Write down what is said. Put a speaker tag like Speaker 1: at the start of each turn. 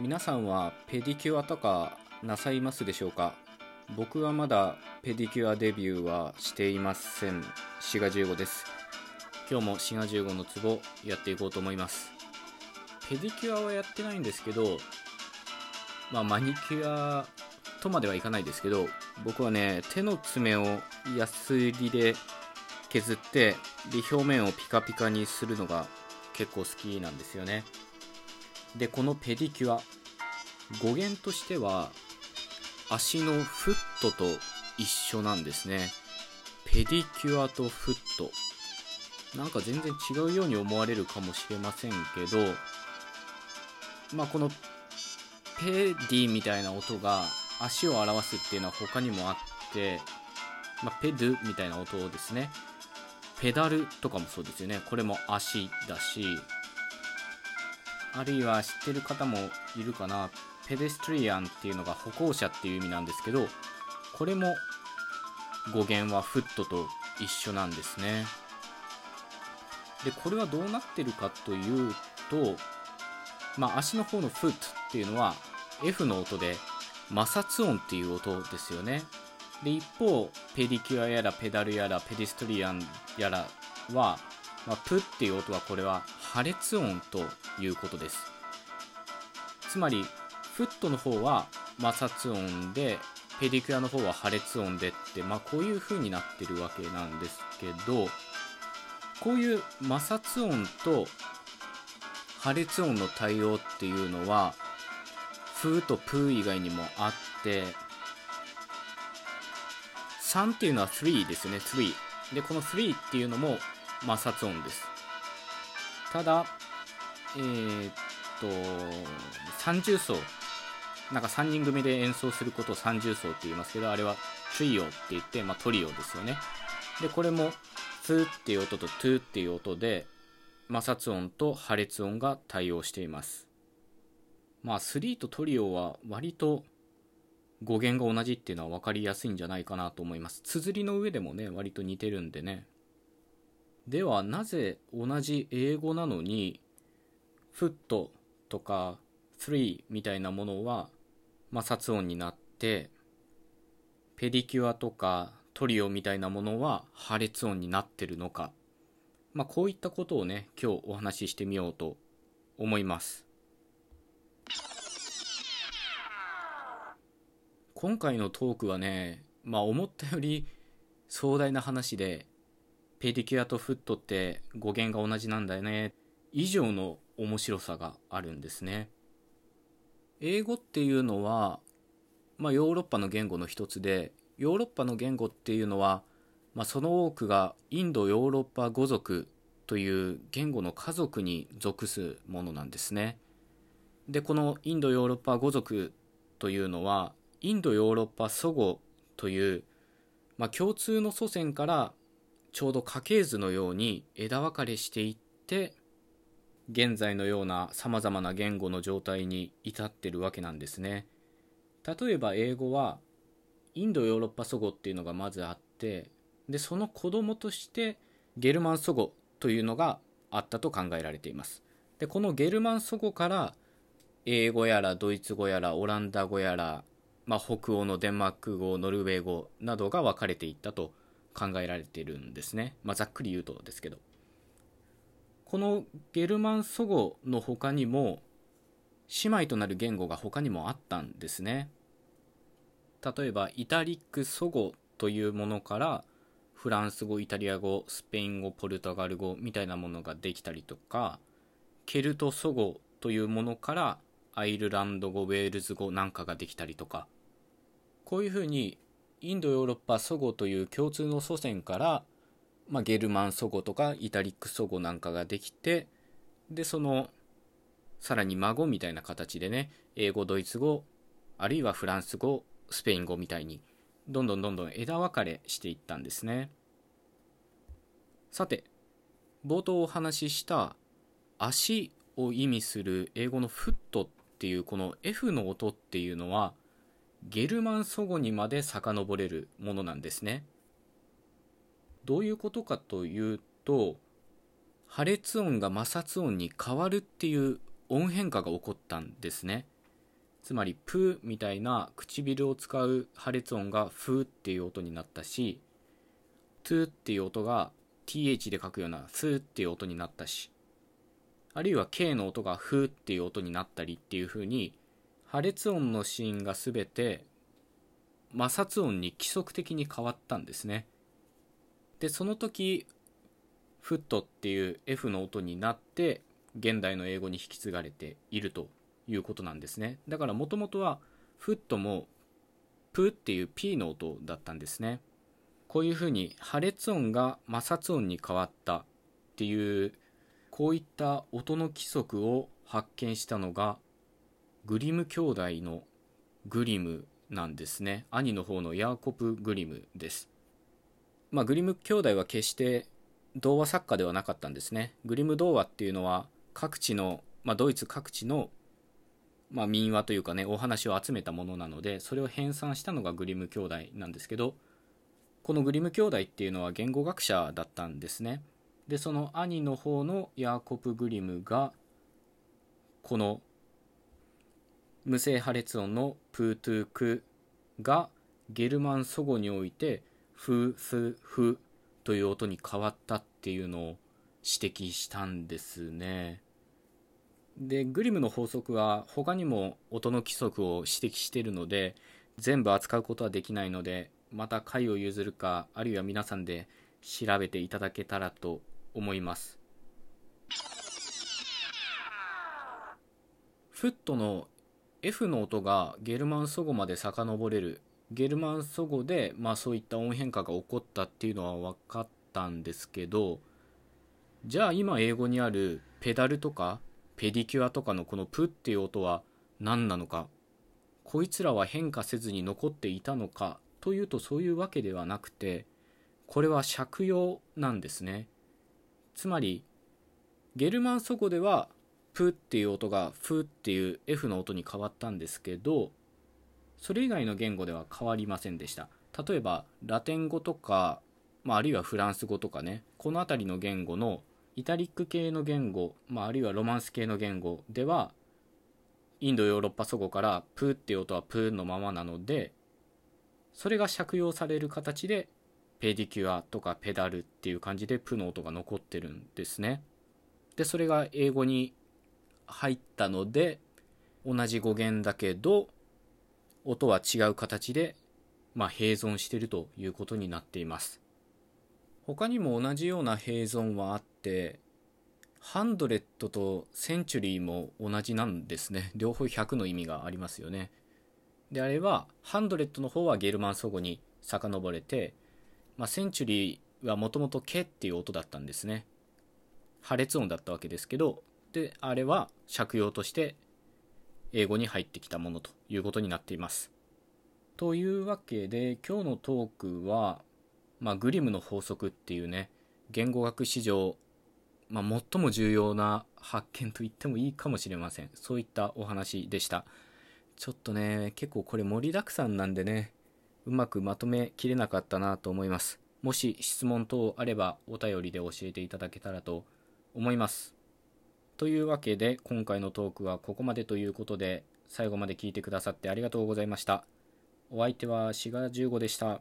Speaker 1: 皆さんはペディキュアとかなさいますでしょうか？僕はまだペディキュアデビューはしていません。滋賀15です。今日も滋賀15のツボやっていこうと思います。ペディキュアはやってないんですけどまあマニキュアとまではいかないですけど僕はね手の爪をヤスリで削ってで表面をピカピカにするのが結構好きなんですよね。でこのペディキュア語源としては足のフットと一緒なんですね。ペディキュアとフット。なんか全然違うように思われるかもしれませんけどまあこのペディみたいな音が足を表すっていうのは他にもあって、まあ、ペドゥみたいな音をですね。ペダルとかもそうですよね。これも足だしあるいは知ってる方もいるかな。ペデストリアンっていうのが歩行者っていう意味なんですけどこれも語源はフットと一緒なんですね。でこれはどうなってるかというとまあ足の方のフットっていうのは F の音で摩擦音っていう音ですよね。で一方ペディキュアやらペダルやらペディストリアンやらは、まあ、プっていう音はこれは破裂音ということです。つまりフットの方は摩擦音でペディキュアの方は破裂音でって、まあ、こういう風になってるわけなんですけどこういう摩擦音と破裂音の対応っていうのはフーとプー以外にもあって3っていうのは3ですね3でこの3っていうのも摩擦音です。ただえー、っと三重奏。なんか3人組で演奏することを三重奏って言いますけどあれはトリオって言って、まあ、トリオですよね。でこれもツーっていう音とトゥーっていう音で摩擦音と破裂音が対応しています。まあ3とトリオは割と語源が同じっていうのは分かりやすいんじゃないかなと思います。綴りの上でもね割と似てるんでね。ではなぜ同じ英語なのにフットとか3みたいなものは摩擦音になってペディキュアとかトリオみたいなものは破裂音になってるのか。まあこういったことをね今日お話ししてみようと思います。今回のトークはね、まあ思ったより壮大な話で、ペディキュアとフットって語源が同じなんだよね、以上の面白さがあるんですね。英語っていうのは、まあヨーロッパの言語の一つで、ヨーロッパの言語っていうのは、まあその多くがインドヨーロッパ語族という言語の家族に属すものなんですね。で、このインドヨーロッパ語族というのは、インドヨーロッパ祖語という、まあ、共通の祖先からちょうど家系図のように枝分かれしていって現在のようなさまざまな言語の状態に至ってるわけなんですね。例えば英語はインドヨーロッパ祖語っていうのがまずあってでその子供としてゲルマン祖語というのがあったと考えられています。でこのゲルマン祖語から英語やらドイツ語やらオランダ語やらまあ、北欧のデンマーク語ノルウェー語などが分かれていったと考えられてるんですね、まあ、ざっくり言うとですけど。このゲルマン祖語の他にも姉妹となる言語が他にもあったんですね。例えばイタリック祖語というものからフランス語イタリア語スペイン語ポルトガル語みたいなものができたりとかケルト祖語というものからアイルランド語ウェールズ語なんかができたりとかこういうふうにインドヨーロッパ祖語という共通の祖先から、まあ、ゲルマン祖語とかイタリック祖語なんかができてでそのさらに孫みたいな形でね英語ドイツ語あるいはフランス語スペイン語みたいにどんどんどんどん枝分かれしていったんですね。さて冒頭お話しした足を意味する英語のフットっていうこの F の音っていうのはゲルマン祖語にまで遡れるものなんですね。どういうことかというと破裂音が摩擦音に変わるっていう音変化が起こったんですね。つまりプーみたいな唇を使う破裂音がフーっていう音になったしトゥーっていう音が th で書くようなスーっていう音になったしあるいは K の音がフーっていう音になったりっていう風に破裂音のシーンが全て摩擦音に規則的に変わったんですね。でその時フットっていう F の音になって現代の英語に引き継がれているということなんですね。だからもともとはフットもプっていう P の音だったんですね。こういうふうに破裂音が摩擦音に変わったっていうこういった音の規則を発見したのがグリム兄弟のグリムなんですね。兄の方のヤーコプ・グリムです。まあグリム兄弟は決して童話作家ではなかったんですね。グリム童話っていうのは各地の、まあ、ドイツ各地の、まあ、民話というかねお話を集めたものなのでそれを編纂したのがグリム兄弟なんですけどこのグリム兄弟っていうのは言語学者だったんですね。でその兄の方のヤーコプ・グリムがこの無声破裂音のプートゥークがゲルマン祖語においてフフフという音に変わったっていうのを指摘したんですね。でグリムの法則は他にも音の規則を指摘しているので全部扱うことはできないのでまた回を譲るかあるいは皆さんで調べていただけたらと思いますフットの F の音がゲルマン祖語まで遡れる。ゲルマン祖語で、まあ、そういった音変化が起こったっていうのは分かったんですけどじゃあ今英語にあるペダルとかペディキュアとかのこのプっていう音は何なのかこいつらは変化せずに残っていたのかというとそういうわけではなくてこれは借用なんですね。つまりゲルマン祖語ではプっていう音がフっていう F の音に変わったんですけどそれ以外の言語では変わりませんでした。例えばラテン語とか、まあ、あるいはフランス語とかねこの辺りの言語のイタリック系の言語、まあ、あるいはロマンス系の言語ではインドヨーロッパ祖語からプーっていう音はプーのままなのでそれが借用される形でペディキュアとかペダルっていう感じでプの音が残ってるんですね。でそれが英語に入ったので同じ語源だけど音は違う形で、まあ、併存しているということになっています。他にも同じような併存はあってハンドレットとセンチュリーも同じなんですね。両方100の意味がありますよね。であればハンドレットの方はゲルマン祖語に遡れて、まあ、センチュリーはもともと「ケ」っていう音だったんですね。破裂音だったわけですけどであれは借用として英語に入ってきたものということになっています。というわけで今日のトークはまあ、グリムの法則っていうね言語学史上、まあ、最も重要な発見と言ってもいいかもしれません。そういったお話でした。ちょっとね結構これ盛りだくさんなんでねうまくまとめきれなかったなと思います。もし質問等あればお便りで教えていただけたらと思います。というわけで今回のトークはここまでということで最後まで聞いてくださってありがとうございました。お相手は志賀15でした。